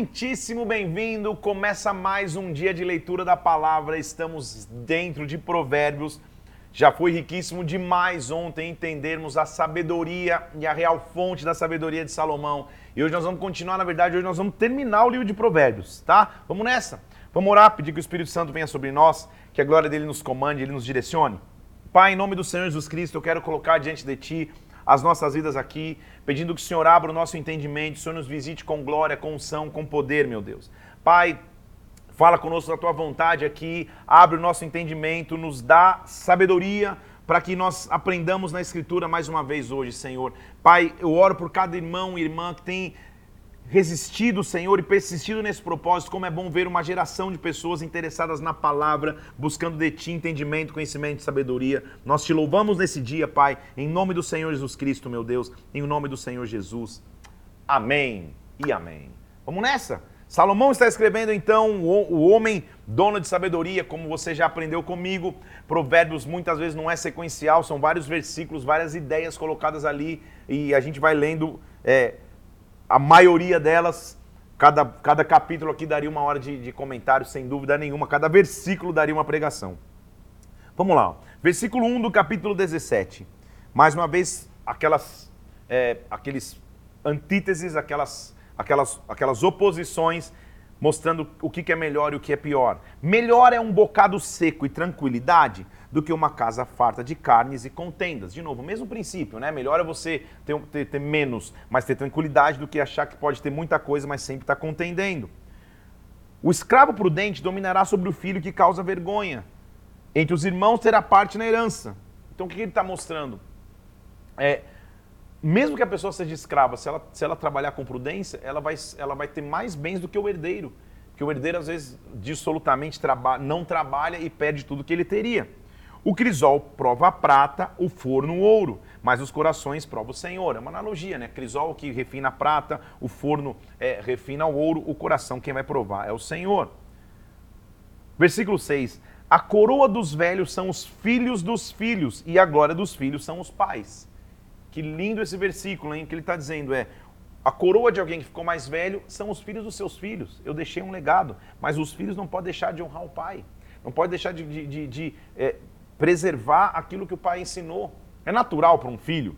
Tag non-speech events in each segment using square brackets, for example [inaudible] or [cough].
Muitíssimo bem-vindo! Começa mais um dia de leitura da palavra. Estamos dentro de Provérbios. Já foi riquíssimo demais ontem entendermos a sabedoria e a real fonte da sabedoria de Salomão. E hoje nós vamos continuar, na verdade, hoje nós vamos terminar o livro de Provérbios, tá? Vamos nessa. Vamos orar, pedir que o Espírito Santo venha sobre nós, que a glória dele nos comande, ele nos direcione. Pai, em nome do Senhor Jesus Cristo, eu quero colocar diante de ti as nossas vidas aqui, pedindo que o Senhor abra o nosso entendimento, o Senhor nos visite com glória, com unção, com poder, meu Deus. Pai, fala conosco da tua vontade aqui, abre o nosso entendimento, nos dá sabedoria para que nós aprendamos na Escritura mais uma vez hoje, Senhor. Pai, eu oro por cada irmão e irmã que tem resistido, Senhor, e persistido nesse propósito, como é bom ver uma geração de pessoas interessadas na palavra, buscando de Ti entendimento, conhecimento e sabedoria. Nós te louvamos nesse dia, Pai, em nome do Senhor Jesus Cristo, meu Deus, em nome do Senhor Jesus. Amém e amém. Vamos nessa? Salomão está escrevendo então o homem dono de sabedoria, como você já aprendeu comigo. Provérbios muitas vezes não é sequencial, são vários versículos, várias ideias colocadas ali e a gente vai lendo. É, a maioria delas, cada, cada capítulo aqui daria uma hora de, de comentário, sem dúvida nenhuma, cada versículo daria uma pregação. Vamos lá, versículo 1 do capítulo 17. Mais uma vez, aquelas, é, aqueles antíteses, aquelas, aquelas, aquelas oposições mostrando o que é melhor e o que é pior. Melhor é um bocado seco e tranquilidade do que uma casa farta de carnes e contendas. De novo, mesmo princípio, né? Melhor é você ter, ter, ter menos, mas ter tranquilidade do que achar que pode ter muita coisa, mas sempre está contendendo. O escravo prudente dominará sobre o filho que causa vergonha. Entre os irmãos terá parte na herança. Então o que ele está mostrando? É, mesmo que a pessoa seja escrava, se ela, se ela trabalhar com prudência, ela vai, ela vai ter mais bens do que o herdeiro. Porque o herdeiro, às vezes, dissolutamente traba não trabalha e perde tudo que ele teria. O crisol prova a prata, o forno o ouro, mas os corações provam o Senhor. É uma analogia, né? Crisol que refina a prata, o forno é, refina o ouro, o coração quem vai provar é o Senhor. Versículo 6. A coroa dos velhos são os filhos dos filhos, e a glória dos filhos são os pais. Que lindo esse versículo, hein? Que ele está dizendo é: a coroa de alguém que ficou mais velho são os filhos dos seus filhos. Eu deixei um legado, mas os filhos não podem deixar de honrar o pai. Não pode deixar de, de, de, de é, preservar aquilo que o pai ensinou. É natural para um filho,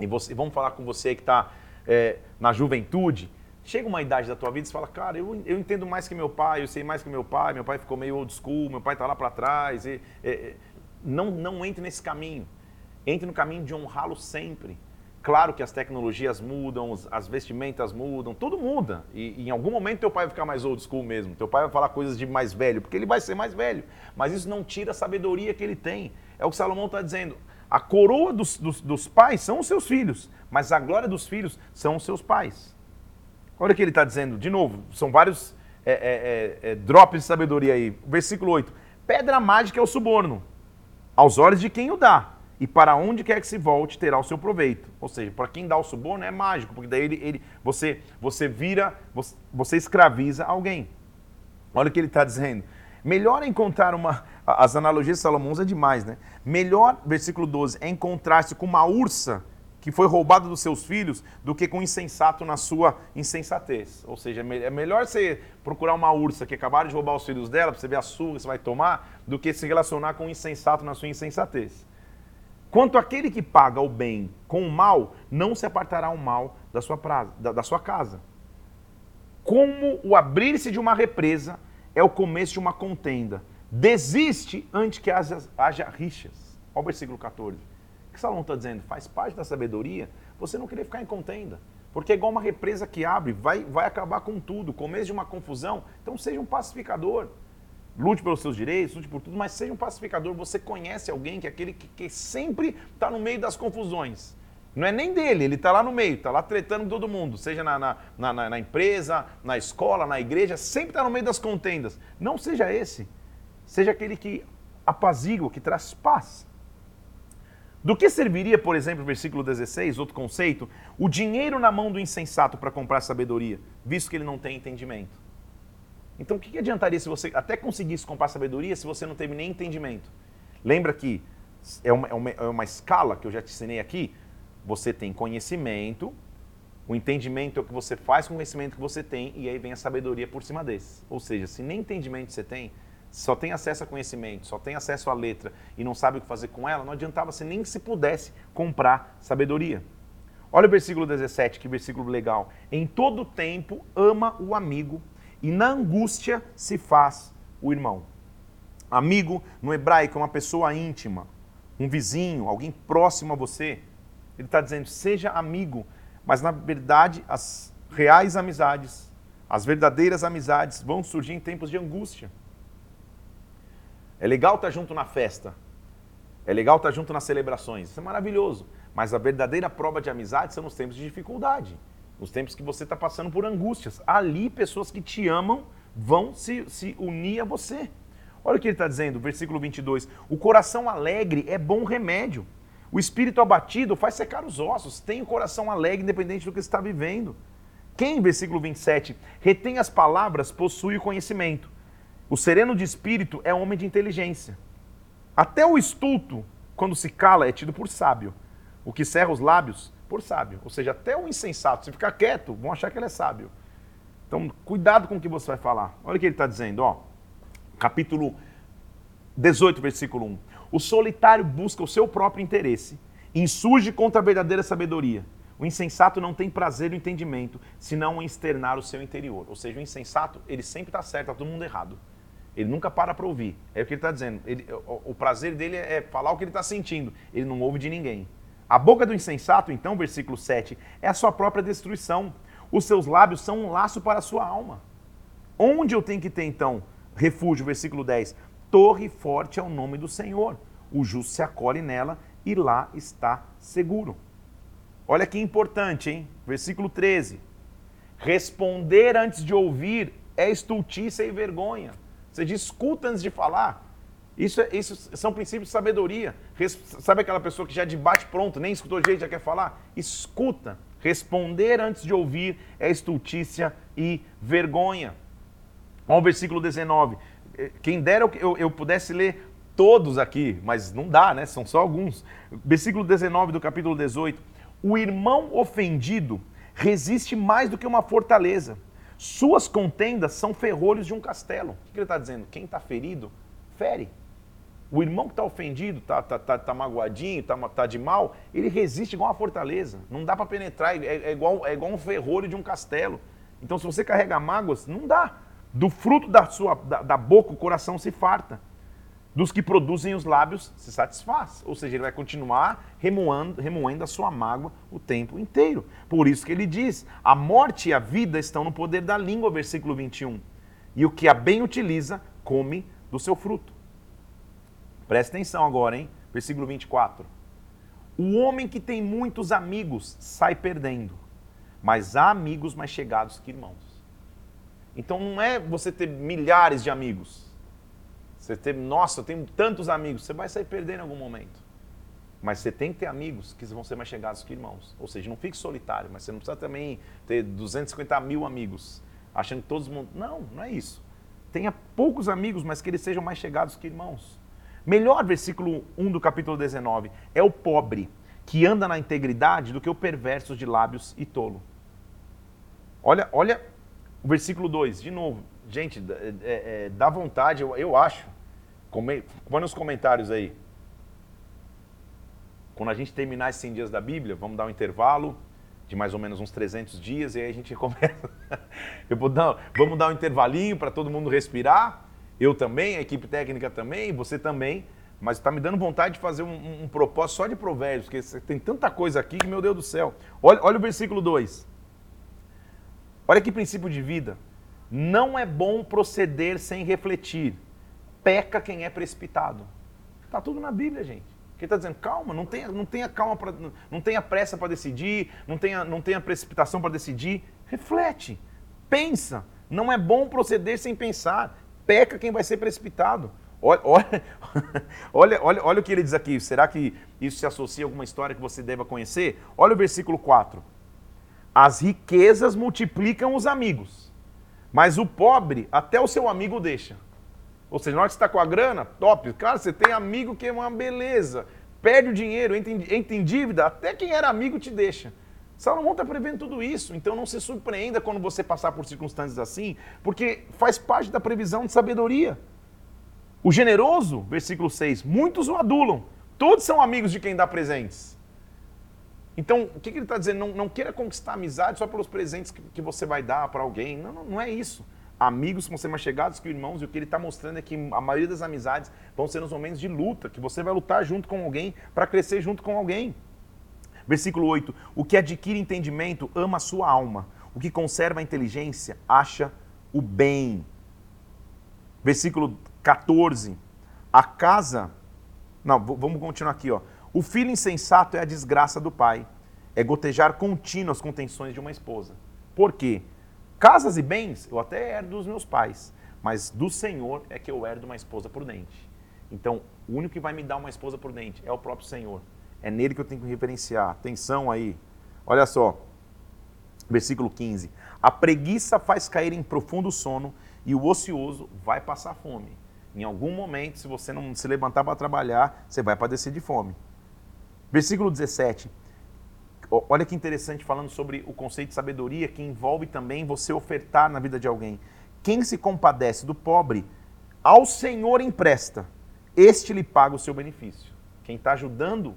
e você, vamos falar com você que está é, na juventude, chega uma idade da tua vida e você fala, cara, eu, eu entendo mais que meu pai, eu sei mais que meu pai, meu pai ficou meio old school, meu pai está lá para trás. E, é, não, não entre nesse caminho. Entre no caminho de honrá-lo sempre. Claro que as tecnologias mudam, as vestimentas mudam, tudo muda. E, e, em algum momento teu pai vai ficar mais old school mesmo. Teu pai vai falar coisas de mais velho, porque ele vai ser mais velho. Mas isso não tira a sabedoria que ele tem. É o que Salomão está dizendo. A coroa dos, dos, dos, pais são os seus filhos, mas a glória dos filhos são os seus pais. Olha o que ele está dizendo, de novo, são vários é, é, é, é drops de sabedoria aí. Versículo 8. Pedra mágica é o suborno, aos olhos de quem o dá e para onde quer que se volte terá o seu proveito. Ou seja, para quem dá o suborno é mágico, porque daí ele, ele você, você vira, você, você escraviza alguém. Olha o que ele está dizendo. Melhor encontrar uma. As analogias de Salomão é demais, né? Melhor, versículo 12, é encontrar-se com uma ursa que foi roubada dos seus filhos do que com um insensato na sua insensatez. Ou seja, é melhor você procurar uma ursa que acabaram de roubar os filhos dela, para você ver a sua que você vai tomar, do que se relacionar com um insensato na sua insensatez. Quanto aquele que paga o bem com o mal, não se apartará o mal da sua, praza, da, da sua casa. Como o abrir-se de uma represa é o começo de uma contenda. Desiste antes que haja, haja rixas. Olha o versículo 14. O que Salomão está dizendo? Faz parte da sabedoria você não querer ficar em contenda. Porque é igual uma represa que abre, vai, vai acabar com tudo. Começo de uma confusão. Então seja um pacificador lute pelos seus direitos, lute por tudo, mas seja um pacificador. Você conhece alguém que é aquele que, que sempre está no meio das confusões. Não é nem dele, ele está lá no meio, está lá tretando com todo mundo, seja na, na, na, na empresa, na escola, na igreja, sempre está no meio das contendas. Não seja esse. Seja aquele que apazigua, que traz paz. Do que serviria, por exemplo, versículo 16, outro conceito, o dinheiro na mão do insensato para comprar sabedoria, visto que ele não tem entendimento? Então, o que, que adiantaria se você até conseguisse comprar sabedoria se você não teve nem entendimento? Lembra que é uma, é uma, é uma escala que eu já te ensinei aqui? Você tem conhecimento, O entendimento é o que você faz com o conhecimento que você tem e aí vem a sabedoria por cima desse. Ou seja, se nem entendimento você tem, só tem acesso a conhecimento, só tem acesso à letra e não sabe o que fazer com ela, não adiantava você nem se pudesse comprar sabedoria. Olha o versículo 17, que versículo legal. Em todo tempo ama o amigo e na angústia se faz o irmão. Amigo no hebraico é uma pessoa íntima, um vizinho, alguém próximo a você. Ele está dizendo, seja amigo, mas na verdade as reais amizades, as verdadeiras amizades vão surgir em tempos de angústia. É legal estar junto na festa. É legal estar junto nas celebrações. Isso é maravilhoso. Mas a verdadeira prova de amizade são nos tempos de dificuldade. Nos tempos que você está passando por angústias. Ali, pessoas que te amam vão se, se unir a você. Olha o que ele está dizendo, versículo 22. O coração alegre é bom remédio. O espírito abatido faz secar os ossos. Tem o coração alegre, independente do que está vivendo. Quem, versículo 27, retém as palavras, possui o conhecimento. O sereno de espírito é homem de inteligência. Até o estulto, quando se cala, é tido por sábio. O que cerra os lábios, por sábio. Ou seja, até o insensato, se ficar quieto, vão achar que ele é sábio. Então, cuidado com o que você vai falar. Olha o que ele está dizendo, ó. Capítulo 18, versículo 1. O solitário busca o seu próprio interesse, insurge contra a verdadeira sabedoria. O insensato não tem prazer no entendimento, senão em externar o seu interior. Ou seja, o insensato, ele sempre está certo, está todo mundo errado. Ele nunca para para ouvir. É o que ele está dizendo. Ele, o, o, prazer dele é falar o que ele está sentindo. Ele não ouve de ninguém. A boca do insensato, então, versículo 7, é a sua própria destruição. Os seus lábios são um laço para a sua alma. Onde eu tenho que ter, então, refúgio? Versículo 10. Torre forte é o nome do Senhor. O justo se acolhe nela e lá está seguro. Olha que importante, hein? Versículo 13. Responder antes de ouvir é estultícia e vergonha. Você diz, escuta antes de falar. Isso, é, isso são princípios de sabedoria. Res, sabe aquela pessoa que já é de bate pronto, nem escutou jeito, já quer falar? Escuta. Responder antes de ouvir é estultícia e vergonha. Olha o versículo 19. Eh, quem dera eu, eu, eu pudesse ler todos aqui, mas não dá, né? São só alguns. Versículo 19 do capítulo 18. O irmão ofendido resiste mais do que uma fortaleza. Suas contendas são ferrolhos de um castelo. O que ele está dizendo? Quem está ferido, fere. O irmão que está ofendido, está tá, tá, tá magoadinho, está tá de mal, ele resiste igual uma fortaleza. Não dá para penetrar, é, é, igual, é igual um ferrolho de um castelo. Então, se você carrega mágoas, não dá. Do fruto da, sua, da, da boca, o coração se farta dos que produzem os lábios se satisfaz. Ou seja, ele vai continuar remoendo, remoendo a sua mágoa o tempo inteiro. Por isso que ele diz: a morte e a vida estão no poder da língua, versículo 21. E o que a bem utiliza, come do seu fruto. Presta atenção agora, hein? Versículo 24. O homem que tem muitos amigos sai perdendo, mas há amigos mais chegados que irmãos. Então não é você ter milhares de amigos. Você tem, nossa, eu tenho tantos amigos. Você vai sair perdendo em algum momento. Mas você tem que ter amigos que vão ser mais chegados que irmãos. Ou seja, não fique solitário, mas você não precisa também ter 250 mil amigos, achando que todos. Não, não é isso. Tenha poucos amigos, mas que eles sejam mais chegados que irmãos. Melhor versículo 1 do capítulo 19 é o pobre que anda na integridade do que o perverso de lábios e tolo. Olha, olha o versículo 2, de novo. Gente, é, é, dá vontade, eu, eu acho. Põe nos comentários aí. Quando a gente terminar esses 100 dias da Bíblia, vamos dar um intervalo de mais ou menos uns 300 dias e aí a gente [laughs] começa. Eu vou dar, vamos dar um intervalinho para todo mundo respirar. Eu também, a equipe técnica também, você também. Mas está me dando vontade de fazer um, um, propósito só de provérbios, porque tem tanta coisa aqui que, meu Deus do céu. Olha, olha o versículo 2. Olha que princípio de vida. Não é bom proceder sem refletir peca quem é precipitado. Está tudo na Bíblia, gente. Quem está dizendo, calma, não tenha, não tenha calma, pra, não tenha pressa para decidir, não tenha, não tenha precipitação para decidir. Reflete, pensa. Não é bom proceder sem pensar. Peca quem vai ser precipitado. Olha, [laughs] olha, olha, olha, o que ele diz aqui. Será que isso se associa a alguma história que você deva conhecer? Olha o versículo 4. As riquezas multiplicam os amigos, mas o pobre até o seu amigo deixa. Ou seja, na hora que você está com a grana, top. Cara, você tem amigo que é uma beleza. Perde o dinheiro, entra em, entra em dívida, até quem era amigo te deixa. Salomão está prevendo tudo isso, então não se surpreenda quando você passar por circunstâncias assim, porque faz parte da previsão de sabedoria. O generoso, versículo 6, muitos o adulam, todos são amigos de quem dá presentes. Então, o que, que ele está dizendo? Não, não, queira conquistar amizade só pelos presentes que, que você vai dar para alguém. Não, não, não, é isso. Amigos vão ser mais chegados que irmãos, e o que ele está mostrando é que a maioria das amizades vão ser nos momentos de luta, que você vai lutar junto com alguém para crescer junto com alguém. Versículo 8: O que adquire entendimento ama a sua alma, o que conserva a inteligência acha o bem. Versículo 14: A casa. Não, vamos continuar aqui, ó. O filho insensato é a desgraça do pai, é gotejar contínuo as contenções de uma esposa. Por quê? Casas e bens eu até herdo dos meus pais, mas do Senhor é que eu herdo uma esposa prudente. Então, o único que vai me dar uma esposa prudente é o próprio Senhor. É nele que eu tenho que referenciar. Atenção aí. Olha só. Versículo 15. A preguiça faz cair em profundo sono e o ocioso vai passar fome. Em algum momento, se você não se levantar para trabalhar, você vai padecer de fome. Versículo 17. Olha que interessante falando sobre o conceito de sabedoria que envolve também você ofertar na vida de alguém. Quem se compadece do pobre, ao Senhor empresta, este lhe paga o seu benefício. Quem está ajudando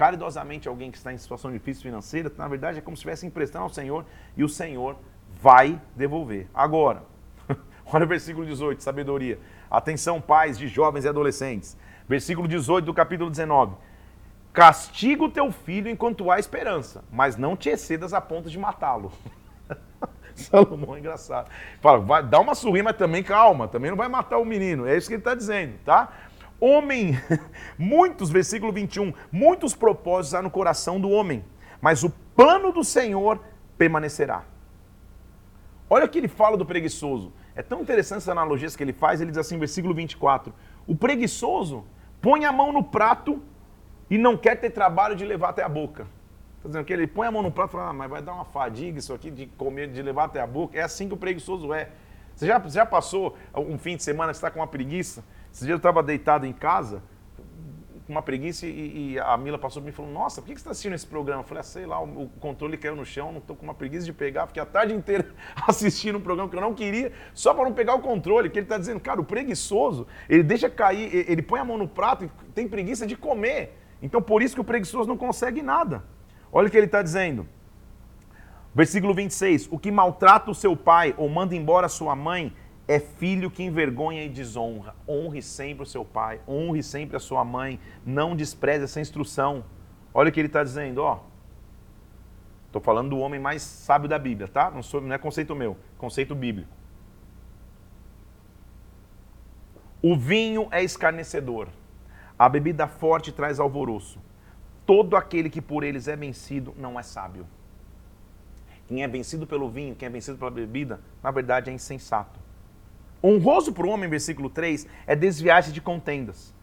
caridosamente alguém que está em situação difícil financeira, na verdade é como se estivesse emprestando ao Senhor e o Senhor vai devolver. Agora, [laughs] olha o versículo 18, sabedoria. Atenção, pais de jovens e adolescentes. Versículo 18 do capítulo 19. Castiga o teu filho enquanto há esperança, mas não te excedas a ponto de matá-lo. [laughs] Salomão é engraçado. Fala, vai, dá uma surrinha, mas também calma, também não vai matar o menino. É isso que ele está dizendo, tá? Homem, [laughs] muitos, versículo 21, muitos propósitos há no coração do homem, mas o plano do Senhor permanecerá. Olha o que ele fala do preguiçoso. É tão interessante essa analogias que ele faz. Ele diz assim, versículo 24: O preguiçoso põe a mão no prato e não quer ter trabalho de levar até a boca. Está dizendo que ele põe a mão no prato e fala, ah, mas vai dar uma fadiga isso aqui de comer, de levar até a boca. É assim que o preguiçoso é. Você já, já passou um fim de semana que está com uma preguiça? Esse dia eu estava deitado em casa, com uma preguiça, e, e, a Mila passou por mim e falou: Nossa, por que você está assistindo esse programa? Eu falei: ah, Sei lá, o, controle caiu no chão, não estou com uma preguiça de pegar. Fiquei a tarde inteira [laughs] assistindo um programa que eu não queria, só para não pegar o controle. Que ele está dizendo, cara, o preguiçoso, ele deixa cair, ele põe a mão no prato e tem preguiça de comer. Então por isso que o preguiçoso não consegue nada. Olha o que ele está dizendo. Versículo 26: O que maltrata o seu pai ou manda embora sua mãe é filho que envergonha e desonra. Honre sempre o seu pai, honre sempre a sua mãe, não despreze essa instrução. Olha o que ele está dizendo, ó. Estou falando do homem mais sábio da Bíblia, tá? Não, sou, não é conceito meu, conceito bíblico. O vinho é escarnecedor, a bebida forte traz alvoroço. Todo aquele que por eles é vencido não é sábio. Quem é vencido pelo vinho, quem é vencido pela bebida, na verdade é insensato. Honroso para o homem, versículo 3, é desviar-se de contendas.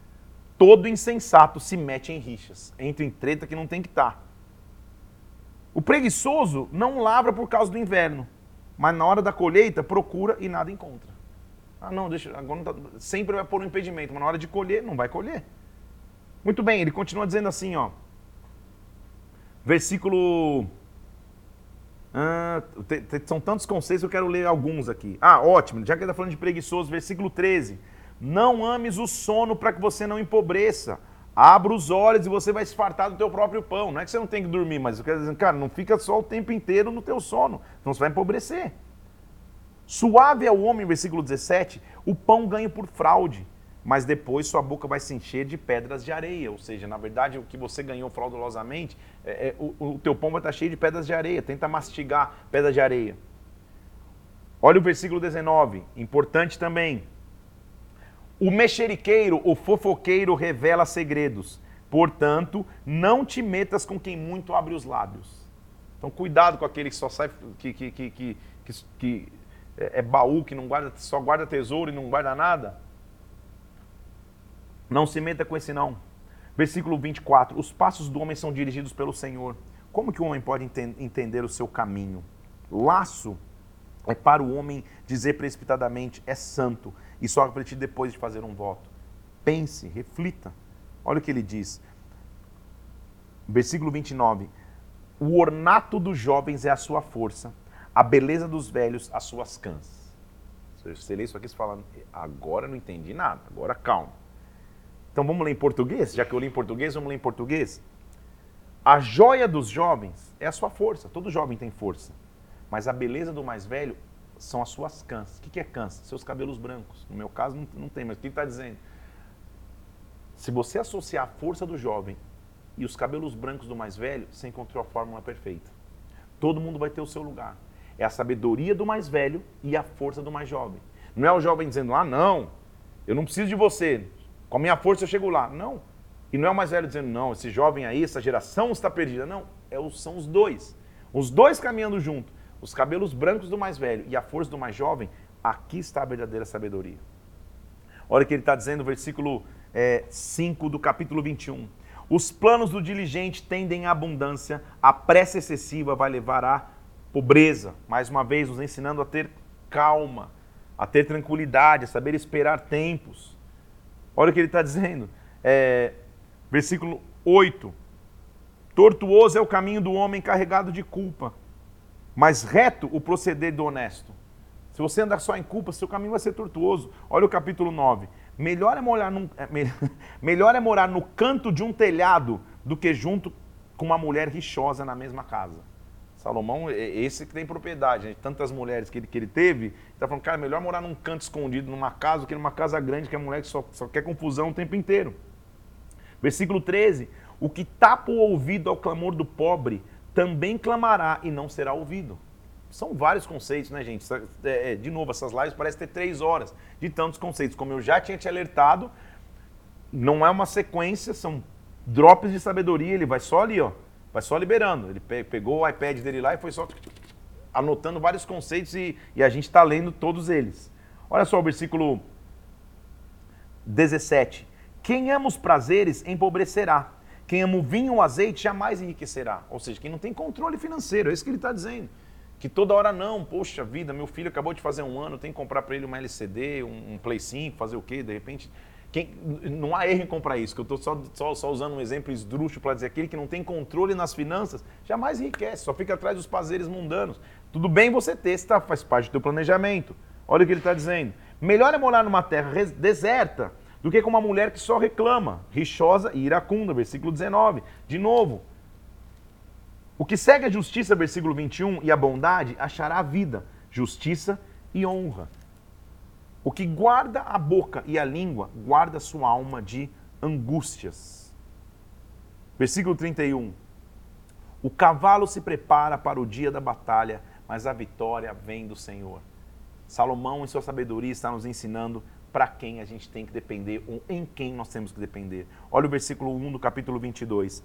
Todo insensato se mete em rixas, entra em treta que não tem que estar. Tá. O preguiçoso não lavra por causa do inverno, mas na hora da colheita procura e nada encontra. Ah, não, deixa, agora não tá, sempre vai pôr um impedimento, mas na hora de colher, não vai colher. Muito bem, ele continua dizendo assim, ó. Versículo ah, são tantos conceitos, eu quero ler alguns aqui. Ah, ótimo, já que ele está falando de preguiçoso, versículo 13. Não ames o sono para que você não empobreça. Abra os olhos e você vai se fartar do teu próprio pão. Não é que você não tem que dormir, mas eu quero dizer, cara, não fica só o tempo inteiro no teu sono, senão você vai empobrecer. Suave é o homem, versículo 17, o pão ganha por fraude mas depois sua boca vai se encher de pedras de areia. Ou seja, na verdade, o que você ganhou fraudulosamente, é, é, o, o teu pão vai estar cheio de pedras de areia. Tenta mastigar pedras de areia. Olha o versículo 19, importante também. O mexeriqueiro, o fofoqueiro revela segredos. Portanto, não te metas com quem muito abre os lábios. Então, cuidado com aquele que só sai, que, que, que, que, que é, é baú, que não guarda, só guarda tesouro e não guarda nada. Não se meta com esse não. Versículo 24. Os passos do homem são dirigidos pelo Senhor. Como que o homem pode ente entender o seu caminho? Laço é para o homem dizer precipitadamente é santo e só refletir depois de fazer um voto. Pense, reflita. Olha o que ele diz. Versículo 29. O ornato dos jovens é a sua força, a beleza dos velhos as suas cãs. Você lê isso aqui e fala, agora não entendi nada, agora calma. Então vamos ler em português? Já que eu li em português, vamos ler em português? A joia dos jovens é a sua força, todo jovem tem força. Mas a beleza do mais velho são as suas cãs. O que é cãs? Seus cabelos brancos. No meu caso não, tem, mas o que está dizendo? Se você associar a força do jovem e os cabelos brancos do mais velho, você encontrou a fórmula perfeita. Todo mundo vai ter o seu lugar. É a sabedoria do mais velho e a força do mais jovem. Não é o jovem dizendo, ah, não, eu não preciso de você, com a minha força eu chego lá. Não. E não é o mais velho dizendo, não, esse jovem aí, essa geração está perdida. Não, é são os dois. Os dois caminhando junto. Os cabelos brancos do mais velho e a força do mais jovem, aqui está a verdadeira sabedoria. Olha o que ele está dizendo no versículo é, 5 do capítulo 21. Os planos do diligente tendem à abundância, a pressa excessiva vai levar à pobreza. Mais uma vez, nos ensinando a ter calma, a ter tranquilidade, a saber esperar tempos. Olha o que ele está dizendo. É, versículo 8. Tortuoso é o caminho do homem carregado de culpa, mas reto o proceder do honesto. Se você andar só em culpa, seu caminho vai ser tortuoso. Olha o capítulo 9. Melhor é, morar num, é, [laughs] melhor é morar no canto de um telhado do que junto com uma mulher rixosa na mesma casa. Salomão, esse que tem propriedade, né? tantas mulheres que ele, que ele teve, está falando, cara, melhor morar num canto escondido, numa casa, do que numa casa grande, que a mulher só, só quer confusão o tempo inteiro. Versículo 13: O que tapa o ouvido ao clamor do pobre, também clamará e não será ouvido. São vários conceitos, né, gente? É, é, de novo, essas lives parecem ter três horas de tantos conceitos. Como eu já tinha te alertado, não é uma sequência, são drops de sabedoria, ele vai só ali, ó, vai só liberando. Ele pegou o iPad dele lá e foi só anotando vários conceitos e, e a gente está lendo todos eles. Olha só o versículo 17. Quem ama os prazeres empobrecerá. Quem ama o vinho ou azeite jamais enriquecerá. Ou seja, quem não tem controle financeiro, é isso que ele está dizendo. Que toda hora não, poxa vida, meu filho acabou de fazer um ano, tem que comprar para ele uma LCD, um, um, Play 5, fazer o quê? De repente, quem, não há erro em comprar isso, que eu estou só, só, só, usando um exemplo esdrúxulo para dizer aquele que não tem controle nas finanças, jamais enriquece, só fica atrás dos prazeres mundanos. Tudo bem você ter, tá, faz parte do teu planejamento. Olha o que ele está dizendo. Melhor é morar numa terra deserta do que com uma mulher que só reclama, rixosa e iracunda, versículo 19. De novo, o que segue a justiça, versículo 21, e a bondade, achará a vida, justiça e honra. O que guarda a boca e a língua, guarda sua alma de angústias. Versículo 31. O cavalo se prepara para o dia da batalha, mas a vitória vem do Senhor. Salomão, em sua sabedoria, está nos ensinando para quem a gente tem que depender, ou em quem nós temos que depender. Olha o versículo 1 do capítulo 22.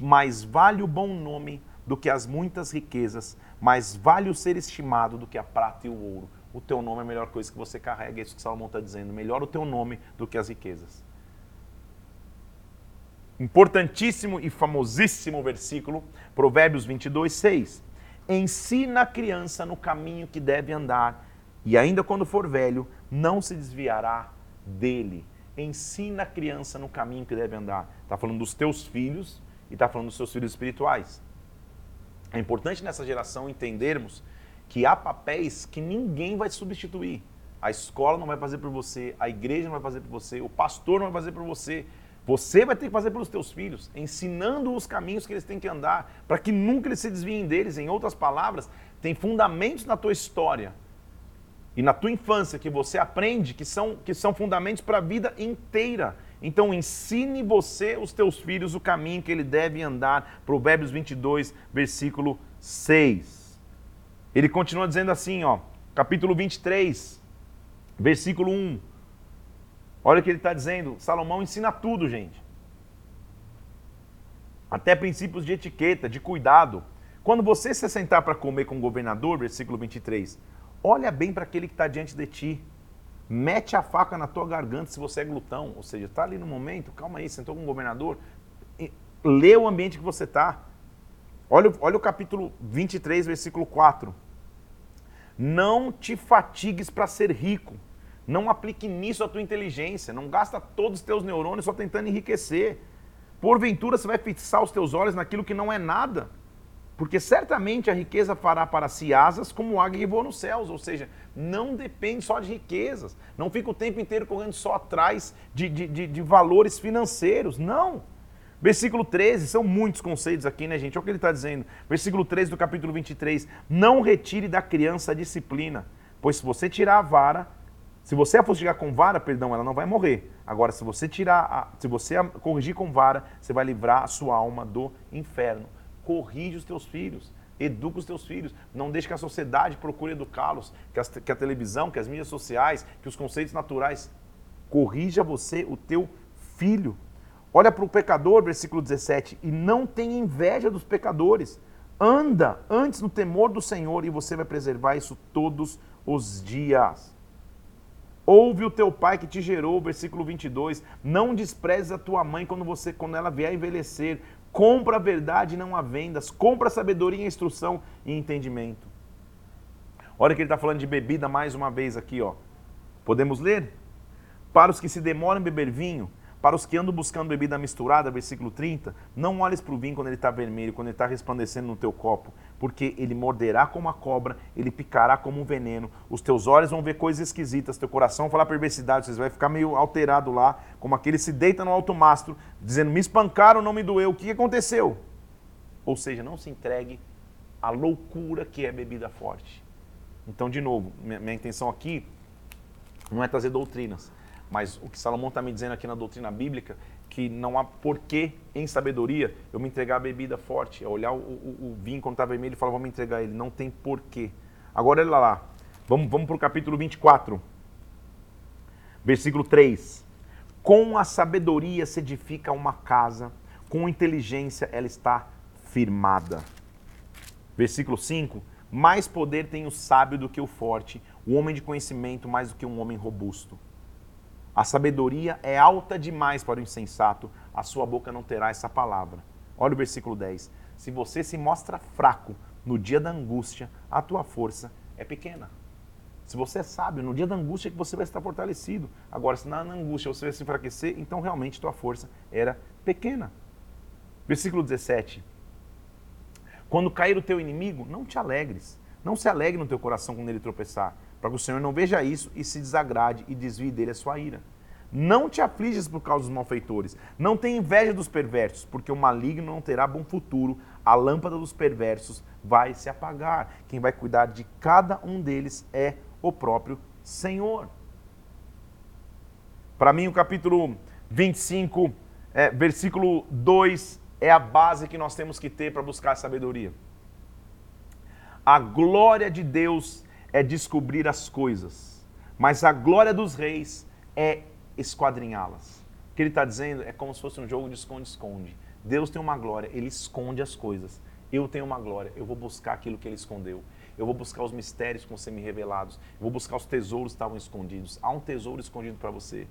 Mais vale o bom nome do que as muitas riquezas, mais vale o ser estimado do que a prata e o ouro. O teu nome é a melhor coisa que você carrega, é isso que Salomão está dizendo. Melhor o teu nome do que as riquezas. Importantíssimo e famosíssimo versículo, Provérbios 22, 6. Ensina a criança no caminho que deve andar, e ainda quando for velho, não se desviará dele. Ensina a criança no caminho que deve andar. Está falando dos teus filhos e está falando dos seus filhos espirituais. É importante nessa geração entendermos que há papéis que ninguém vai substituir. A escola não vai fazer por você, a igreja não vai fazer por você, o pastor não vai fazer por você. Você vai ter que fazer pelos teus filhos, ensinando os caminhos que eles têm que andar, para que nunca eles se desviem deles. Em outras palavras, tem fundamentos na tua história e na tua infância que você aprende que são, que são fundamentos para a vida inteira. Então ensine você, os teus filhos, o caminho que ele deve andar. Provérbios 22, versículo 6. Ele continua dizendo assim, ó, capítulo 23, versículo 1. Olha o que ele está dizendo. Salomão ensina tudo, gente. Até princípios de etiqueta, de cuidado. Quando você se sentar para comer com o governador, versículo 23, olha bem para aquele que está diante de ti mete a faca na tua garganta se você é glutão. Ou seja, está ali no momento, calma aí, sentou com o governador, lê o ambiente que você está. Olha, olha o capítulo 23, versículo 4. Não te fatigues para ser rico. Não aplique nisso a tua inteligência. Não gasta todos os teus neurônios só tentando enriquecer. Porventura você vai fixar os teus olhos naquilo que não é nada. Porque certamente a riqueza fará para si asas como águia que voa nos céus. Ou seja, não depende só de riquezas. Não fica o tempo inteiro correndo só atrás de, de, de, de valores financeiros. Não. Versículo 13, são muitos conceitos aqui, né, gente? Olha o que ele está dizendo. Versículo 13 do capítulo 23. Não retire da criança a disciplina, pois se você tirar a vara, se você a fustigar com vara, perdão, ela não vai morrer. Agora, se você tirar, a, se você a corrigir com vara, você vai livrar a sua alma do inferno corrige os teus filhos, educa os teus filhos, não deixe que a sociedade procure educá-los, que, que, a televisão, que as mídias sociais, que os conceitos naturais. Corrija você, o teu filho. Olha para o pecador, versículo 17, e não tenha inveja dos pecadores. Anda antes no temor do Senhor e você vai preservar isso todos os dias. Ouve o teu pai que te gerou, versículo 22. Não desprezes a tua mãe quando você quando ela vier a envelhecer, Compra a verdade, não há vendas. Compra a sabedoria, instrução e entendimento. Olha que ele está falando de bebida mais uma vez aqui, ó. Podemos ler? Para os que se demoram em beber vinho, para os que andam buscando bebida misturada, versículo 30, não olhes para o vinho quando ele está vermelho, quando ele está resplandecendo no teu copo, porque ele morderá como a cobra, ele picará como um veneno, os teus olhos vão ver coisas esquisitas, teu coração falar perversidade, você vai ficar meio alterado lá, como aquele se deita no alto mastro, dizendo, me espancaram, não me doeu, o que aconteceu? Ou seja, não se entregue à loucura que é bebida forte. Então, de novo, minha intenção aqui não é trazer doutrinas, mas o que Salomão está me dizendo aqui na doutrina bíblica, que não há porquê em sabedoria eu me entregar a bebida forte, é olhar o, o, o vinho quando está vermelho e falar, vamos entregar ele. Não tem porquê. Agora olha lá, vamos, vamos para o capítulo 24, versículo 3. Com a sabedoria se edifica uma casa, com inteligência ela está firmada. Versículo 5. Mais poder tem o sábio do que o forte, o homem de conhecimento mais do que um homem robusto. A sabedoria é alta demais para o insensato, a sua boca não terá essa palavra. Olha o versículo 10. Se você se mostra fraco no dia da angústia, a tua força é pequena. Se você é sábio, no dia da angústia é que você vai estar fortalecido. Agora, se na angústia você vai se enfraquecer, então realmente tua força era pequena. Versículo 17. Quando cair o teu inimigo, não te alegres. Não se alegre no teu coração quando ele tropeçar, para que o Senhor não veja isso e se desagrade e desvie dele a sua ira. Não te afliges por causa dos malfeitores, não tenha inveja dos perversos, porque o maligno não terá bom futuro, a lâmpada dos perversos vai se apagar. Quem vai cuidar de cada um deles é o próprio Senhor. Para mim, o capítulo 25, é, versículo 2, é a base que nós temos que ter para buscar sabedoria. A glória de Deus é descobrir as coisas, mas a glória dos reis é esquadrinhá-las. O que ele está dizendo é como se fosse um jogo de esconde-esconde. Deus tem uma glória, ele esconde as coisas. Eu tenho uma glória, eu vou buscar aquilo que ele escondeu. Eu vou buscar os mistérios que vão ser me revelados. Eu vou buscar os tesouros que estavam escondidos. Há um tesouro escondido para você.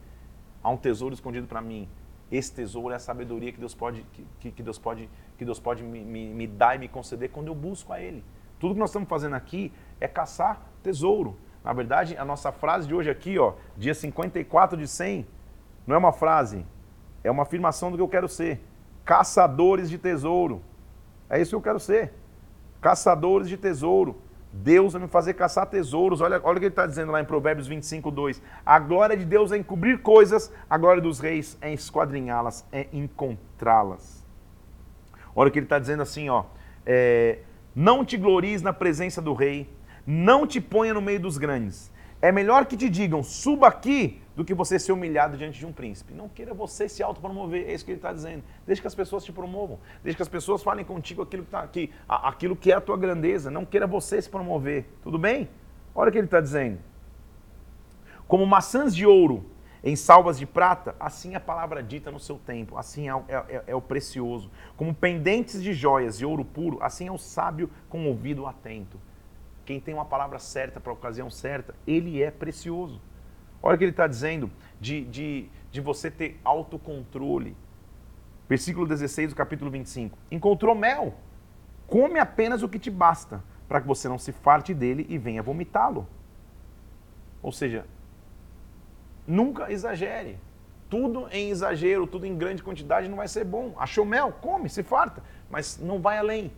Há um tesouro escondido para mim. Esse tesouro é a sabedoria que Deus pode, que, que Deus pode, que Deus pode me, me, me dar e me conceder quando eu busco a Ele. Tudo que nós estamos fazendo aqui é caçar tesouro. Na verdade, a nossa frase de hoje aqui, ó, dia 54 de 100, não é uma frase, é uma afirmação do que eu quero ser. Caçadores de tesouro. É isso que eu quero ser. Caçadores de tesouro. Deus vai me fazer caçar tesouros. Olha, olha o que ele está dizendo lá em Provérbios 25, 2. A glória de Deus é encobrir coisas, a glória dos reis é esquadrinhá-las, é encontrá-las. Olha o que ele está dizendo assim, ó. É, não te glories na presença do rei, não te ponha no meio dos grandes. É melhor que te digam, suba aqui, do que você ser humilhado diante de um príncipe. Não queira você se autopromover, é isso que ele está dizendo. Deixe que as pessoas te promovam. Deixe que as pessoas falem contigo aquilo que, tá aqui, aquilo que é a tua grandeza. Não queira você se promover. Tudo bem? Olha o que ele está dizendo. Como maçãs de ouro em salvas de prata, assim é a palavra dita no seu tempo, assim é, é, é, é o precioso. Como pendentes de joias de ouro puro, assim é o sábio com o ouvido atento. Quem tem uma palavra certa para a ocasião certa, ele é precioso. Olha o que ele está dizendo de, de, de você ter autocontrole. Versículo 16 do capítulo 25. Encontrou mel, come apenas o que te basta, para que você não se farte dele e venha vomitá-lo. Ou seja, nunca exagere. Tudo em exagero, tudo em grande quantidade não vai ser bom. Achou mel? Come, se farta, mas não vai além.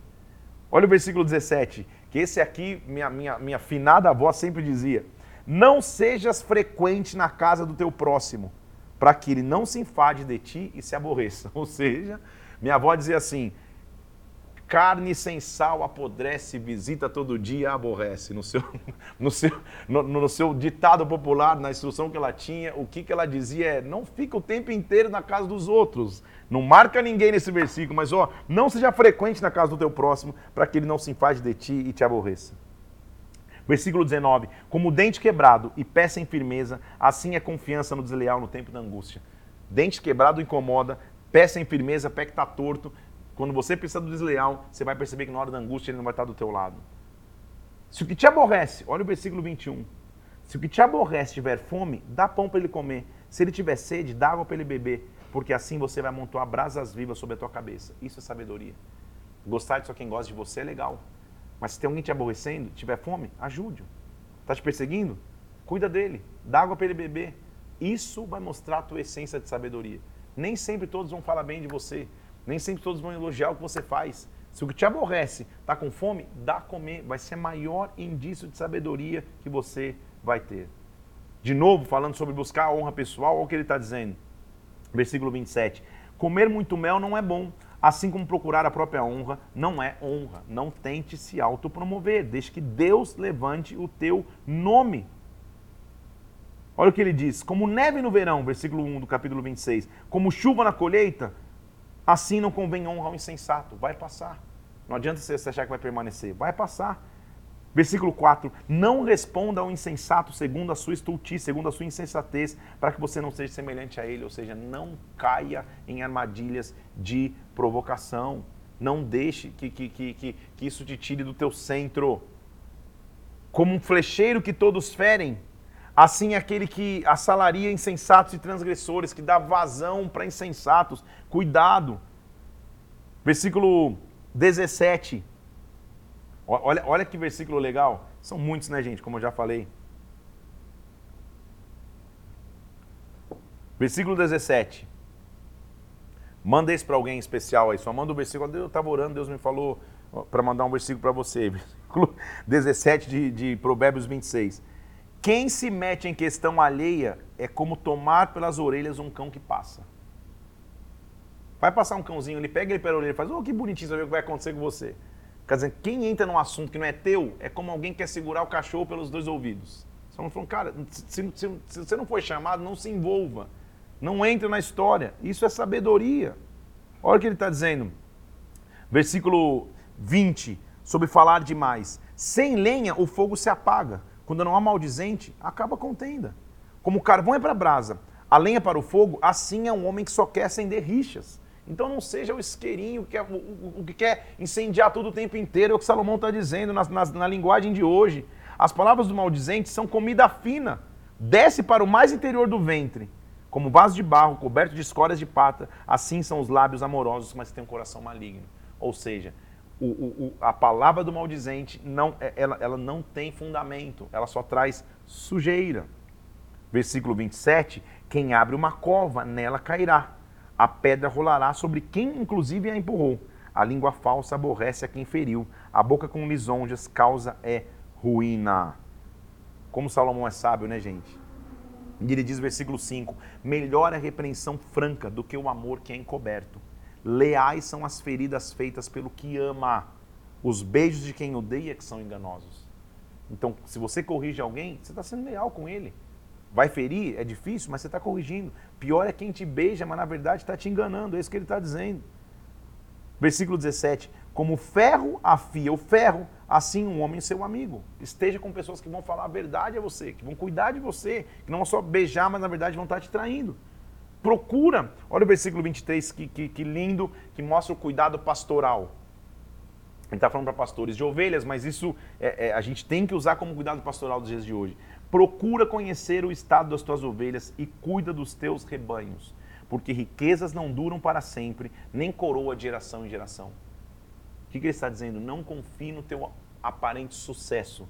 Olha o versículo 17, que esse aqui, minha, minha, minha finada avó sempre dizia: Não sejas frequente na casa do teu próximo, para que ele não se enfade de ti e se aborreça. [laughs] Ou seja, minha avó dizia assim: Carne sem sal apodrece, visita todo dia aborrece. No seu, [laughs] no, seu, no, no, seu ditado popular, na instrução que ela tinha, o que, que ela dizia é: não fica o tempo inteiro na casa dos outros. Não marca ninguém nesse versículo, mas ó, não seja frequente na casa do teu próximo, para que ele não se enfade de ti e te aborreça. Versículo 19: Como dente quebrado e pé sem firmeza, assim é confiança no desleal no tempo da angústia. Dente quebrado incomoda, pé sem firmeza, pé que está torto, quando você precisa do desleal, você vai perceber que na hora da angústia ele não vai estar do teu lado. Se o que te aborrece, olha o versículo 21. Se o que te aborrece tiver fome, dá pão para ele comer. Se ele tiver sede, dá água para ele beber. Porque assim você vai amontoar brasas vivas sobre a tua cabeça. Isso é sabedoria. Gostar de só quem gosta de você é legal. Mas se tem alguém te aborrecendo, tiver fome, ajude-o. Está te perseguindo? Cuida dele. Dá água para ele beber. Isso vai mostrar a tua essência de sabedoria. Nem sempre todos vão falar bem de você. Nem sempre todos vão elogiar o que você faz. Se o que te aborrece está com fome, dá a comer. Vai ser maior indício de sabedoria que você vai ter. De novo, falando sobre buscar a honra pessoal, olha o que ele está dizendo. Versículo 27. Comer muito mel não é bom, assim como procurar a própria honra não é honra. Não tente se autopromover, desde que Deus levante o teu nome. Olha o que ele diz: como neve no verão, versículo 1 do capítulo 26, como chuva na colheita, Assim não convém honra ao insensato. Vai passar. Não adianta você achar que vai permanecer. Vai passar. Versículo 4: Não responda ao insensato segundo a sua estultice, segundo a sua insensatez, para que você não seja semelhante a ele, ou seja, não caia em armadilhas de provocação. Não deixe que, que, que, que, que isso te tire do teu centro. Como um flecheiro que todos ferem, Assim aquele que assalaria insensatos e transgressores, que dá vazão para insensatos. Cuidado. Versículo 17. Olha, olha que versículo legal. São muitos, né, gente? Como eu já falei. Versículo 17. Manda esse para alguém especial aí. Só manda o versículo. Eu estava orando, Deus me falou para mandar um versículo para você. [laughs] Versículo 17 de, de Provérbios 26. Quem se mete em questão alheia é como tomar pelas orelhas um cão que passa. Vai passar um cãozinho, ele pega ele pela orelha e faz, oh, que bonitinho, saber o que vai acontecer com você. Quer dizer, quem entra num assunto que não é teu, é como alguém que quer segurar o cachorro pelos dois ouvidos. Você não cara, se, se, se você não foi chamado, não se envolva. Não entre na história. Isso é sabedoria. Olha o que ele está dizendo. Versículo 20, sobre falar demais. Sem lenha o fogo se apaga quando não há maldizente, acaba a contenda. Como o carvão é para a brasa, a lenha para o fogo, assim é um homem que só quer acender rixas. Então não seja o isqueirinho que, é, o, o, o, que quer incendiar tudo o tempo inteiro, é o que Salomão está dizendo na, na, linguagem de hoje. As palavras do maldizente são comida fina, desce para o mais interior do ventre. Como vaso de barro coberto de escórias de pata, assim são os lábios amorosos, mas têm um coração maligno. Ou seja, o, o, a palavra do maldizente não, é, ela, ela não tem fundamento, ela só traz sujeira. Versículo 27, quem abre uma cova, nela cairá. A pedra rolará sobre quem inclusive a empurrou. A língua falsa aborrece a quem feriu. A boca com lisonjas causa é ruína. Como Salomão é sábio, né, gente? E ele diz, versículo 5: Melhor é a repreensão franca do que o amor que é encoberto. Leais são as feridas feitas pelo que ama. Os beijos de quem odeia que são enganosos. Então, se você corrige alguém, você está sendo leal com ele. Vai ferir, é difícil, mas você está corrigindo. Pior é quem te beija, mas na verdade está te enganando. É isso que ele está dizendo. Versículo 17: Como ferro afia o ferro, assim um homem seu amigo. Esteja com pessoas que vão falar a verdade a você, que vão cuidar de você, que não vão só beijar, mas na verdade vão estar tá te traindo. Procura. Olha o versículo 23, que, que, que lindo, que mostra o cuidado pastoral. Ele está falando para pastores de ovelhas, mas isso é, é, a gente tem que usar como cuidado pastoral dos dias de hoje. Procura conhecer o estado das tuas ovelhas e cuida dos teus rebanhos, porque riquezas não duram para sempre, nem coroa de geração em geração. O que, que ele está dizendo? Não confie no teu aparente sucesso.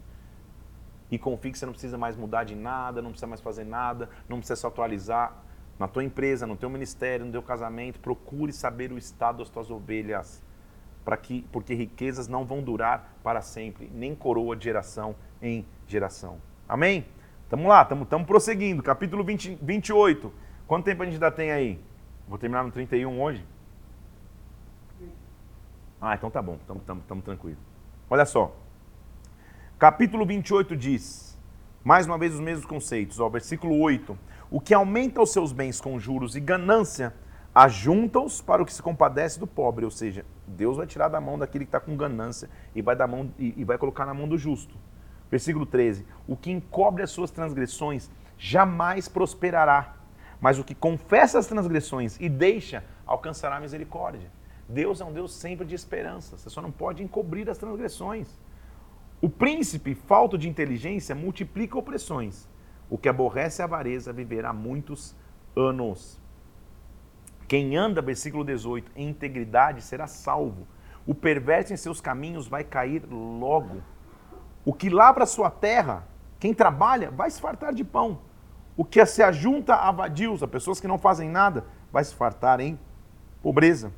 E confie que você não precisa mais mudar de nada, não precisa mais fazer nada, não precisa se atualizar na tua empresa, no teu ministério, no teu casamento, procure saber o estado das tuas ovelhas. para que, porque riquezas não vão durar para sempre, nem coroa de geração em geração. Amém? Tamo lá, estamos prosseguindo. Capítulo 20, 28. Quanto tempo a gente ainda tem aí? Vou terminar no 31 hoje? Ah, então tá bom, estamos tranquilos. Olha só. Capítulo 28 diz, mais uma vez os mesmos conceitos, ó, versículo 8. O que aumenta os seus bens com juros e ganância, ajunta-os para o que se compadece do pobre. Ou seja, Deus vai tirar da mão daquele que está com ganância e vai, dar mão, e, e vai colocar na mão do justo. Versículo 13. O que encobre as suas transgressões jamais prosperará, mas o que confessa as transgressões e deixa alcançará misericórdia. Deus é um Deus sempre de esperança. Você só não pode encobrir as transgressões. O príncipe, falto de inteligência, multiplica opressões. O que aborrece a avareza viverá muitos anos. Quem anda, versículo 18, em integridade será salvo. O perverso em seus caminhos vai cair logo. O que labra sua terra, quem trabalha, vai se fartar de pão. O que se ajunta a vadios, a pessoas que não fazem nada, vai se fartar em pobreza.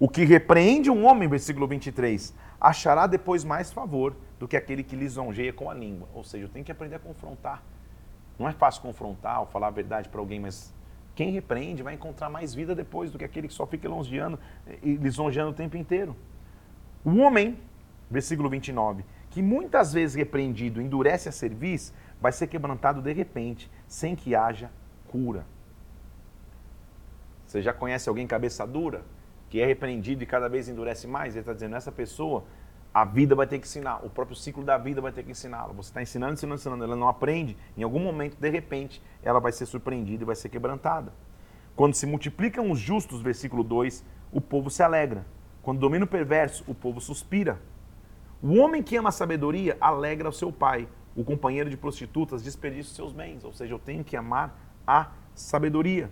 O que repreende um homem, versículo 23, achará depois mais favor do que aquele que lisonjeia com a língua. Ou seja, eu tenho que aprender a confrontar. Não é fácil confrontar ou falar a verdade para alguém, mas quem repreende vai encontrar mais vida depois do que aquele que só fica lisonjeando lisonjeando o tempo inteiro. O homem, versículo 29, que muitas vezes repreendido endurece a cerviz, vai ser quebrantado de repente, sem que haja cura. Você já conhece alguém cabeça dura? que é repreendido e cada vez endurece mais, ele está dizendo, essa pessoa, a vida vai ter que ensinar, o próprio ciclo da vida vai ter que ensiná-la. Você está ensinando, ensinando, ensinando, ela não aprende, em algum momento, de repente, ela vai ser surpreendida e vai ser quebrantada. Quando se multiplicam os justos, versículo 2, o povo se alegra. Quando domina o perverso, o povo suspira. O homem que ama a sabedoria alegra o seu pai. O companheiro de prostitutas desperdiça os seus bens. Ou seja, eu tenho que amar a sabedoria.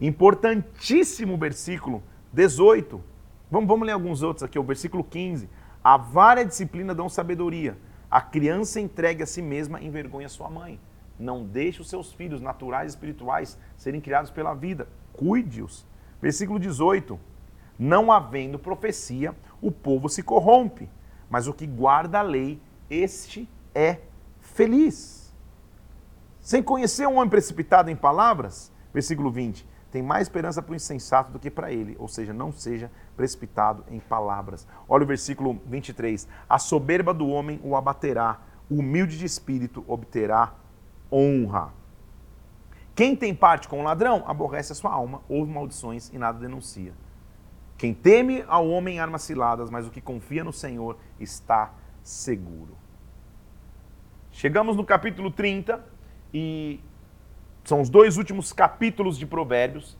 Importantíssimo versículo 18. Vamos, vamos ler alguns outros aqui, o versículo 15. A vara disciplina dão sabedoria. A criança entregue a si mesma envergonha sua mãe. Não deixe os seus filhos naturais e espirituais serem criados pela vida. Cuide-os. Versículo 18. Não havendo profecia, o povo se corrompe, mas o que guarda a lei, este é feliz. Sem conhecer um homem precipitado em palavras, versículo 20, tem mais esperança para o insensato do que para ele, ou seja, não seja precipitado em palavras. Olha o versículo 23. A soberba do homem o abaterá, o humilde de espírito obterá honra. Quem tem parte com o ladrão aborrece a sua alma, ouve maldições e nada denuncia. Quem teme ao homem armas ciladas, mas o que confia no Senhor está seguro. Chegamos no capítulo 30 e são os dois últimos capítulos de Provérbios.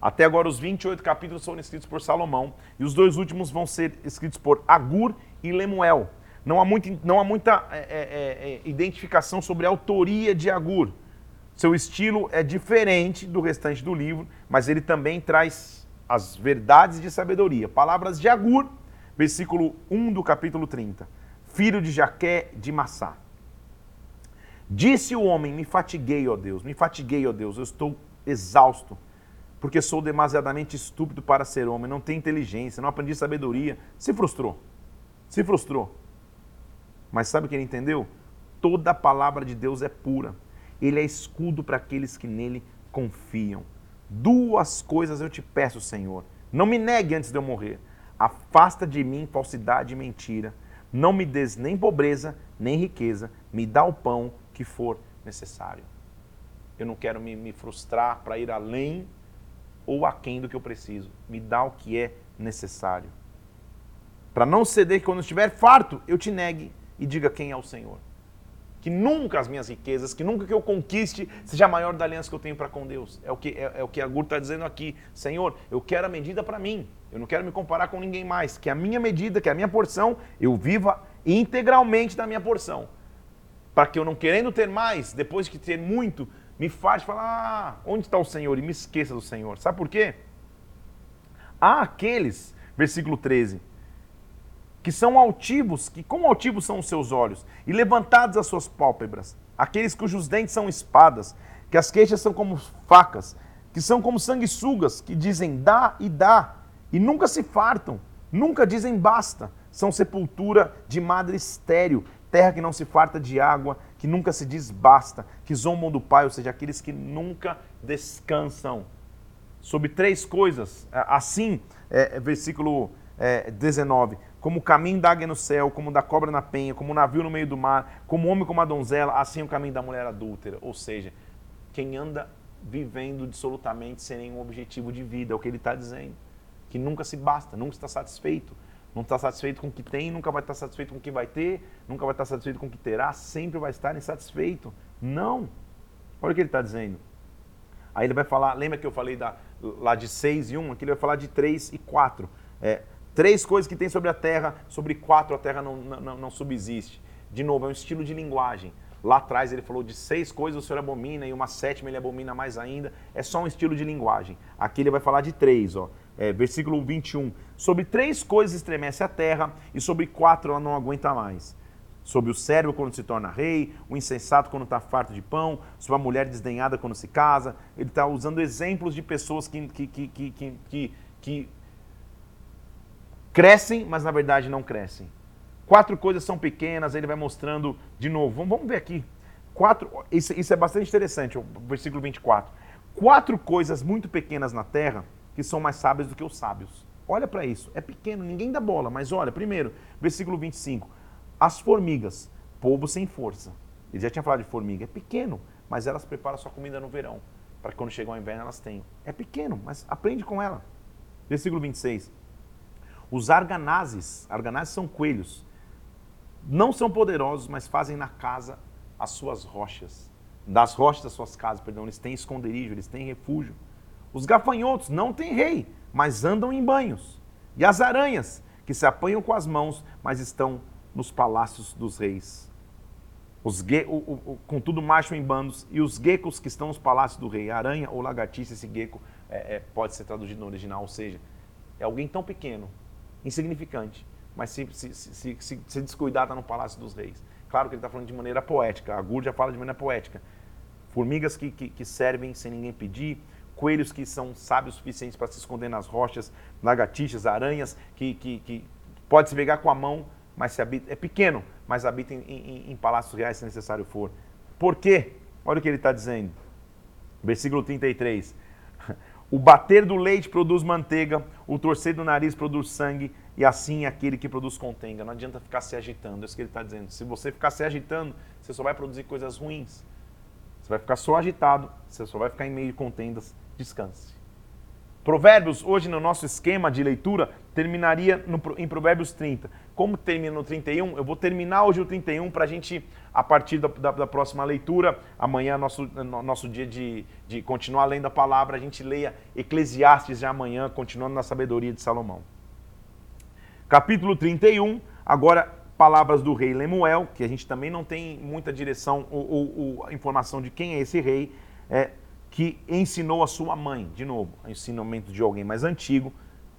Até agora, os 28 capítulos foram escritos por Salomão. E os dois últimos vão ser escritos por Agur e Lemuel. Não há, muito, não há muita é, é, é, é, identificação sobre a autoria de Agur. Seu estilo é diferente do restante do livro, mas ele também traz as verdades de sabedoria. Palavras de Agur, versículo 1 do capítulo 30. Filho de Jaqué de Massá. Disse o homem: Me fatiguei, ó Deus, me fatiguei, ó Deus, eu estou exausto, porque sou demasiadamente estúpido para ser homem, não tenho inteligência, não aprendi sabedoria. Se frustrou. Se frustrou. Mas sabe o que ele entendeu? Toda a palavra de Deus é pura. Ele é escudo para aqueles que nele confiam. Duas coisas eu te peço, Senhor. Não me negue antes de eu morrer. Afasta de mim falsidade e mentira. Não me des nem pobreza, nem riqueza. Me dá o pão que for necessário. Eu não quero me, me frustrar para ir além ou aquém do que eu preciso. Me dá o que é necessário. Para não ceder que quando estiver farto, eu te negue e diga quem é o Senhor. Que nunca as minhas riquezas, que nunca que eu conquiste seja maior da aliança que eu tenho para com Deus. É o que, é, é o que a Gur está dizendo aqui. Senhor, eu quero a medida para mim. Eu não quero me comparar com ninguém mais. Que a minha medida, que a minha porção, eu viva integralmente da minha porção para que eu não querendo ter mais, depois de ter muito, me faz falar, ah, onde está o Senhor? E me esqueça do Senhor. Sabe por quê? Há aqueles, versículo 13, que são altivos, que como altivos são os seus olhos, e levantados as suas pálpebras, aqueles cujos dentes são espadas, que as queixas são como facas, que são como sanguessugas, que dizem dá e dá, e nunca se fartam, nunca dizem basta. São sepultura de madre estéril, terra que não se farta de água, que nunca se diz basta, que zombam do Pai, ou seja, aqueles que nunca descansam. Sobre três coisas, assim, é, versículo é, 19: como o caminho da águia no céu, como da cobra na penha, como o navio no meio do mar, como o homem como a donzela, assim é o caminho da mulher adúltera. Ou seja, quem anda vivendo dissolutamente sem nenhum objetivo de vida, é o que ele está dizendo. Que nunca se basta, nunca está satisfeito. Não está satisfeito com o que tem, nunca vai estar satisfeito com o que vai ter, nunca vai estar satisfeito com o que terá, sempre vai estar insatisfeito. Não. Olha o que ele está dizendo. Aí ele vai falar, lembra que eu falei da, lá de 6 e 1? Aqui ele vai falar de 3 e 4. É, três coisas que tem sobre a terra, sobre quatro a terra não, não, não subsiste. De novo, é um estilo de linguagem. Lá atrás ele falou de seis coisas o Senhor abomina e uma sétima ele abomina mais ainda. É só um estilo de linguagem. Aqui ele vai falar de três, ó. É, versículo 21. Sobre três coisas estremece a terra e sobre quatro ela não aguenta mais. Sobre o servo quando se torna rei, o insensato quando está farto de pão, sobre a mulher desdenhada quando se casa. Ele está usando exemplos de pessoas que, que, que, que, que, que crescem, mas na verdade não crescem. Quatro coisas são pequenas, ele vai mostrando de novo. Vamos, ver aqui. Quatro, isso, isso é bastante interessante, o versículo 24. Quatro coisas muito pequenas na terra que são mais sábias do que os sábios. Olha para isso. É pequeno, ninguém dá bola, mas olha, primeiro, versículo 25. As formigas, povo sem força. Ele já tinha falado de formiga. É pequeno, mas elas preparam sua comida no verão, para que quando chegar o inverno elas tenham. É pequeno, mas aprende com ela. Versículo 26. Os arganazes, arganazes são coelhos, não são poderosos, mas fazem na casa as suas rochas. Das rochas das suas casas, perdão, eles têm esconderijo, eles têm refúgio. Os gafanhotos não têm rei, mas andam em banhos. E as aranhas, que se apanham com as mãos, mas estão nos palácios dos reis. Os gue, o, o, contudo, marcham em bandos. E os geckos que estão nos palácios do rei. Aranha ou lagartixa, esse gecko é, é, pode ser traduzido no original, ou seja, é alguém tão pequeno, insignificante, mas se, se, se, se, se descuidar está no Palácio dos Reis. Claro que ele está falando de maneira poética, a Gur já fala de maneira poética. Formigas que, que, que servem sem ninguém pedir, coelhos que são sábios suficientes para se esconder nas rochas, lagartixas, aranhas que, que, que pode se pegar com a mão, mas se habita, é pequeno, mas habita em, em, em palácios reais se necessário for. Por quê? Olha o que ele está dizendo. Versículo 33. O bater do leite produz manteiga, o torcer do nariz produz sangue, e assim é aquele que produz contenga. Não adianta ficar se agitando, é isso que ele está dizendo. Se você ficar se agitando, você só vai produzir coisas ruins. Você vai ficar só agitado, você só vai ficar em meio de contendas. Descanse. Provérbios, hoje no nosso esquema de leitura, terminaria no, em Provérbios 30. Como termina no 31, eu vou terminar hoje o 31 para a gente, a partir da, da, da, próxima leitura, amanhã, nosso, nosso dia de, de continuar lendo a palavra, a gente leia Eclesiastes já amanhã, continuando na sabedoria de Salomão. Capítulo 31, agora palavras do rei Lemuel, que a gente também não tem muita direção ou, ou, ou informação de quem é esse rei. É, que ensinou a sua mãe, de novo, ensinamento de alguém mais antigo,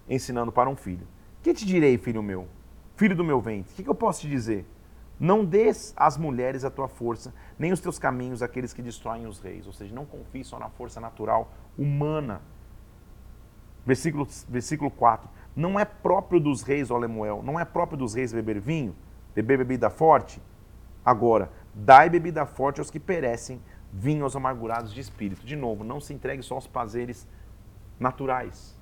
ensinando para um filho. Que te direi, filho meu? Filho do meu ventre, o que, que eu posso te dizer? Não des às mulheres a tua força, nem os teus caminhos àqueles que destroem os reis. Ou seja, não confie só na força natural humana. Versículo, versículo 4. Não é próprio dos reis, ó Lemuel, não é próprio dos reis beber vinho, beber bebida forte? Agora, dai bebida forte aos que perecem, vinho aos amargurados de espírito. De novo, não se entregue só aos prazeres naturais.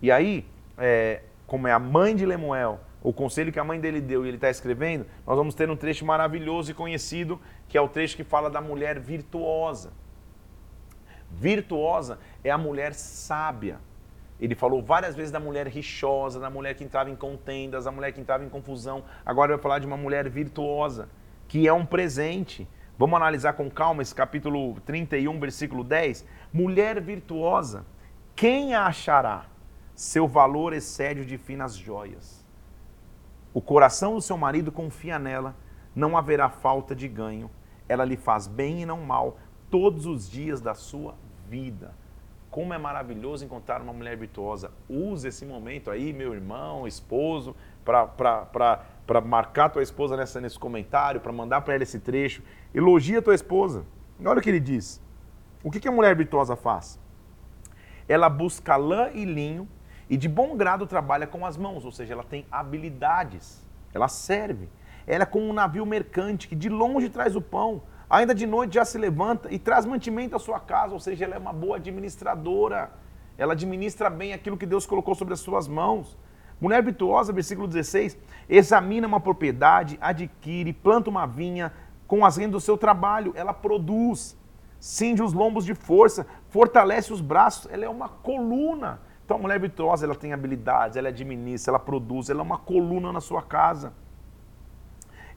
E aí, é, como é a mãe de Lemuel, o conselho que a mãe dele deu e ele está escrevendo, nós vamos ter um trecho maravilhoso e conhecido, que é o trecho que fala da mulher virtuosa. Virtuosa é a mulher sábia. Ele falou várias vezes da mulher rixosa, da mulher que entrava em contendas, da mulher que entrava em confusão. Agora vai falar de uma mulher virtuosa, que é um presente. Vamos analisar com calma esse capítulo 31, versículo 10. Mulher virtuosa, quem a achará? Seu valor excede o de finas joias. O coração do seu marido confia nela, não haverá falta de ganho. Ela lhe faz bem e não mal todos os dias da sua vida. Como é maravilhoso encontrar uma mulher virtuosa. Use esse momento aí, meu irmão, esposo, para marcar tua esposa nessa, nesse comentário, para mandar para ela esse trecho. Elogia tua esposa. Olha o que ele diz. O que, que a mulher virtuosa faz? Ela busca lã e linho e de bom grado trabalha com as mãos, ou seja, ela tem habilidades, ela serve. Ela é como um navio mercante que de longe traz o pão, ainda de noite já se levanta e traz mantimento à sua casa, ou seja, ela é uma boa administradora. Ela administra bem aquilo que Deus colocou sobre as suas mãos. Mulher virtuosa, versículo 16, examina uma propriedade, adquire, planta uma vinha, com as rendas do seu trabalho, ela produz, cinge os lombos de força, fortalece os braços, ela é uma coluna. Então a mulher virtuosa, ela tem habilidades, ela administra, ela produz, ela é uma coluna na sua casa.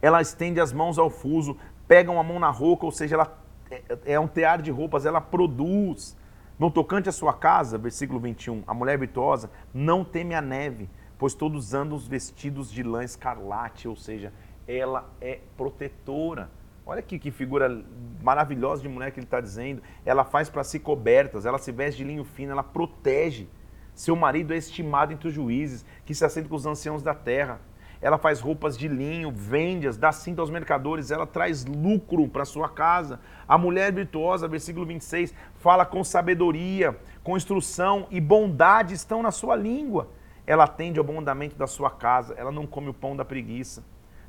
Ela estende as mãos ao fuso, pega uma mão na roupa, ou seja, ela é, é um tear de roupas, ela produz. No tocante à sua casa, versículo 21, a mulher virtuosa não teme a neve, pois todos andam os vestidos de lã escarlate, ou seja, ela é protetora. Olha aqui que figura maravilhosa de mulher que ele está dizendo. Ela faz para si cobertas, ela se veste de linho fino, ela protege. Seu marido é estimado entre os juízes, que se assenta com os anciãos da terra. Ela faz roupas de linho, vende-as, dá cinta aos mercadores, ela traz lucro para sua casa. A mulher virtuosa, versículo 26, fala com sabedoria, com instrução e bondade estão na sua língua. Ela atende ao bom andamento da sua casa, ela não come o pão da preguiça.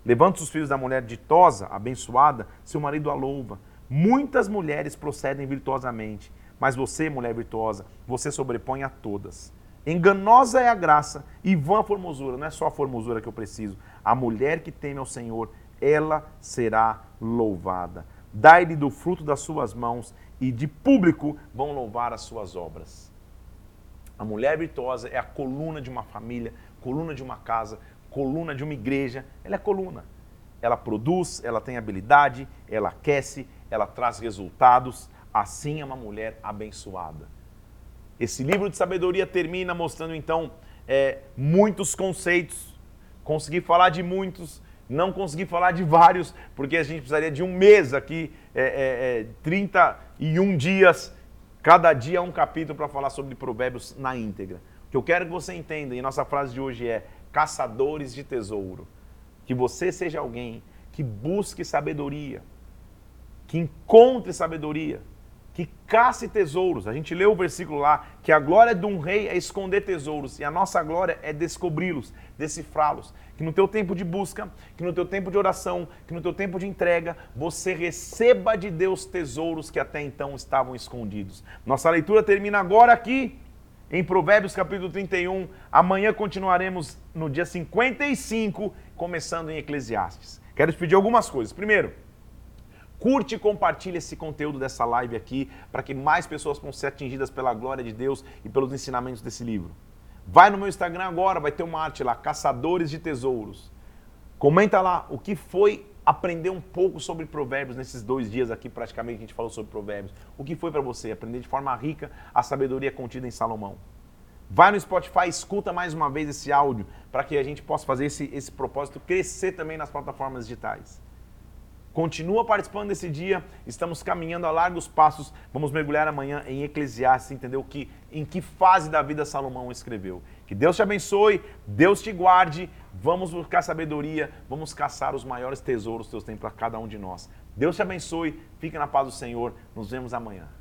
Levanta os filhos da mulher ditosa, abençoada, seu marido a louva. Muitas mulheres procedem virtuosamente, mas você, mulher virtuosa, você sobrepõe a todas. Enganosa é a graça e vã a formosura. Não é só a formosura que eu preciso. A mulher que teme ao Senhor, ela será louvada. Dai-lhe do fruto das suas mãos e de público vão louvar as suas obras. A mulher virtuosa é a coluna de uma família, coluna de uma casa, coluna de uma igreja. Ela é coluna. Ela produz, ela tem habilidade, ela aquece, ela traz resultados. Assim é uma mulher abençoada. Esse livro de sabedoria termina mostrando então é, muitos conceitos. Consegui falar de muitos, não consegui falar de vários, porque a gente precisaria de um mês aqui, é, é, 31 dias Cada dia um capítulo para falar sobre provérbios na íntegra. O que eu quero que você entenda, e nossa frase de hoje é caçadores de tesouro. Que você seja alguém que busque sabedoria, que encontre sabedoria, que caça tesouros. A gente leu o versículo lá, que a glória de um rei é esconder tesouros e a nossa glória é descobri-los, decifrá-los. Que no teu tempo de busca, que no teu tempo de oração, que no teu tempo de entrega, você receba de Deus tesouros que até então estavam escondidos. Nossa leitura termina agora aqui em Provérbios capítulo 31. Amanhã continuaremos no dia 55, começando em Eclesiastes. Quero te pedir algumas coisas. Primeiro, Curte e compartilhe esse conteúdo dessa live aqui para que mais pessoas possam ser atingidas pela glória de Deus e pelos ensinamentos desse livro. Vai no meu Instagram agora, vai ter uma arte lá, Caçadores de Tesouros. Comenta lá o que foi aprender um pouco sobre provérbios nesses dois dias aqui, praticamente, que a gente falou sobre provérbios. O que foi para você aprender de forma rica a sabedoria contida em Salomão? Vai no Spotify, escuta mais uma vez esse áudio para que a gente possa fazer esse, esse propósito crescer também nas plataformas digitais. Continua participando desse dia. Estamos caminhando a largos passos. Vamos mergulhar amanhã em Eclesiastes, entender o que, em que fase da vida Salomão escreveu. Que Deus te abençoe, Deus te guarde. Vamos buscar sabedoria, vamos caçar os maiores tesouros que Deus tem para cada um de nós. Deus te abençoe, fique na paz do Senhor. Nos vemos amanhã.